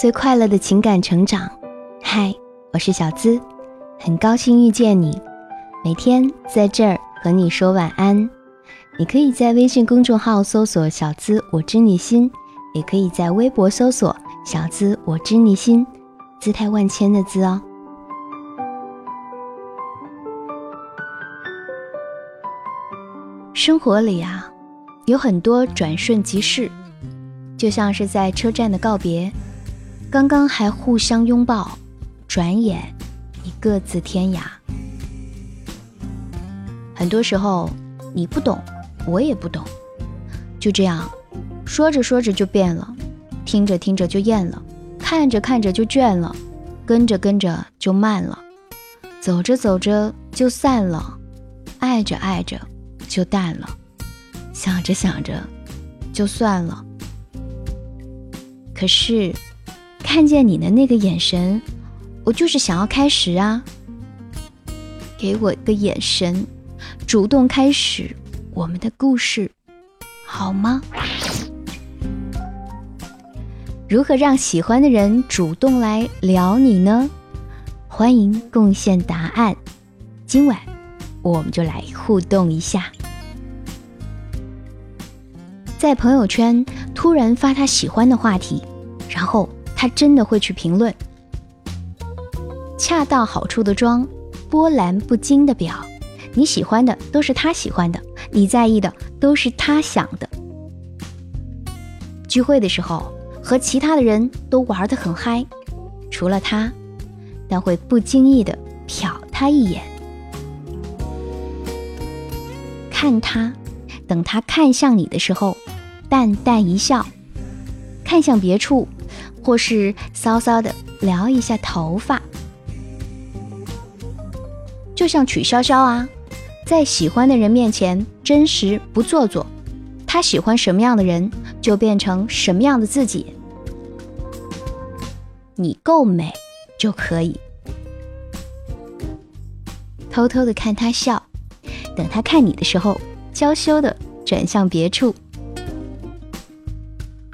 最快乐的情感成长。嗨，我是小资，很高兴遇见你。每天在这儿和你说晚安。你可以在微信公众号搜索“小资我知你心”，也可以在微博搜索“小资我知你心”，姿态万千的“资”哦。生活里啊，有很多转瞬即逝，就像是在车站的告别，刚刚还互相拥抱，转眼已各自天涯。很多时候，你不懂，我也不懂，就这样，说着说着就变了，听着听着就厌了，看着看着就倦了，跟着跟着就慢了，走着走着就散了，爱着爱着。就淡了，想着想着，就算了。可是，看见你的那个眼神，我就是想要开始啊！给我一个眼神，主动开始我们的故事，好吗？如何让喜欢的人主动来聊你呢？欢迎贡献答案。今晚，我们就来互动一下。在朋友圈突然发他喜欢的话题，然后他真的会去评论。恰到好处的装，波澜不惊的表，你喜欢的都是他喜欢的，你在意的都是他想的。聚会的时候和其他的人都玩得很嗨，除了他，但会不经意的瞟他一眼，看他，等他看向你的时候。淡淡一笑，看向别处，或是骚骚的撩一下头发，就像曲筱绡啊，在喜欢的人面前真实不做作，他喜欢什么样的人，就变成什么样的自己。你够美就可以，偷偷的看他笑，等他看你的时候，娇羞的转向别处。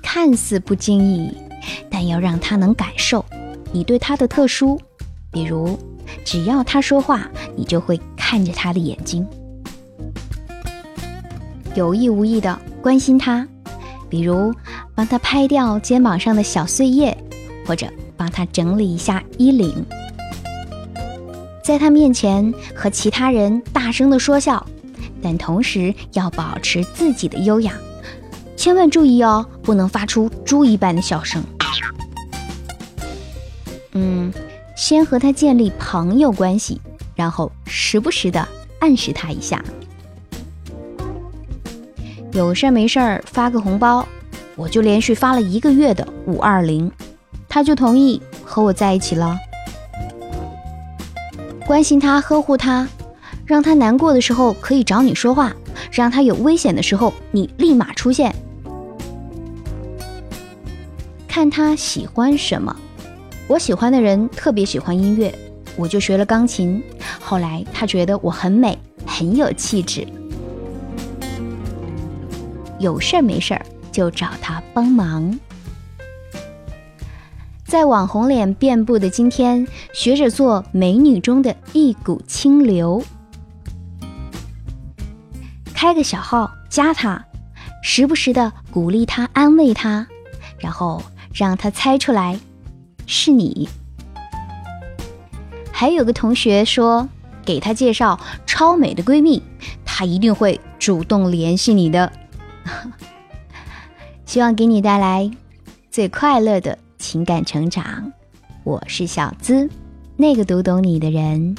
看似不经意，你要让他能感受你对他的特殊。比如，只要他说话，你就会看着他的眼睛，有意无意的关心他。比如，帮他拍掉肩膀上的小碎叶，或者帮他整理一下衣领，在他面前和其他人大声的说笑，但同时要保持自己的优雅。千万注意哦，不能发出猪一般的笑声。嗯，先和他建立朋友关系，然后时不时的暗示他一下。有事没事儿发个红包，我就连续发了一个月的五二零，他就同意和我在一起了。关心他，呵护他，让他难过的时候可以找你说话，让他有危险的时候你立马出现。看他喜欢什么，我喜欢的人特别喜欢音乐，我就学了钢琴。后来他觉得我很美，很有气质，有事儿没事儿就找他帮忙。在网红脸遍布的今天，学着做美女中的一股清流，开个小号加他，时不时的鼓励他，安慰他，然后。让他猜出来是你。还有个同学说，给他介绍超美的闺蜜，她一定会主动联系你的。希望给你带来最快乐的情感成长。我是小资，那个读懂你的人。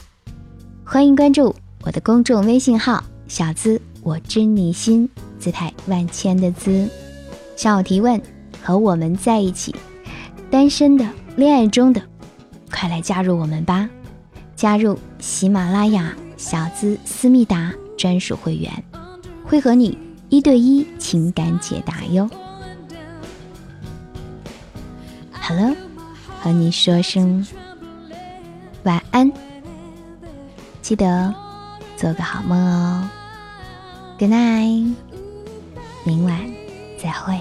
欢迎关注我的公众微信号“小资我知你心”，姿态万千的资，向我提问。和我们在一起，单身的、恋爱中的，快来加入我们吧！加入喜马拉雅小资思密达专属会员，会和你一对一情感解答哟。好了，和你说声晚安，记得做个好梦哦。Good night，明晚再会。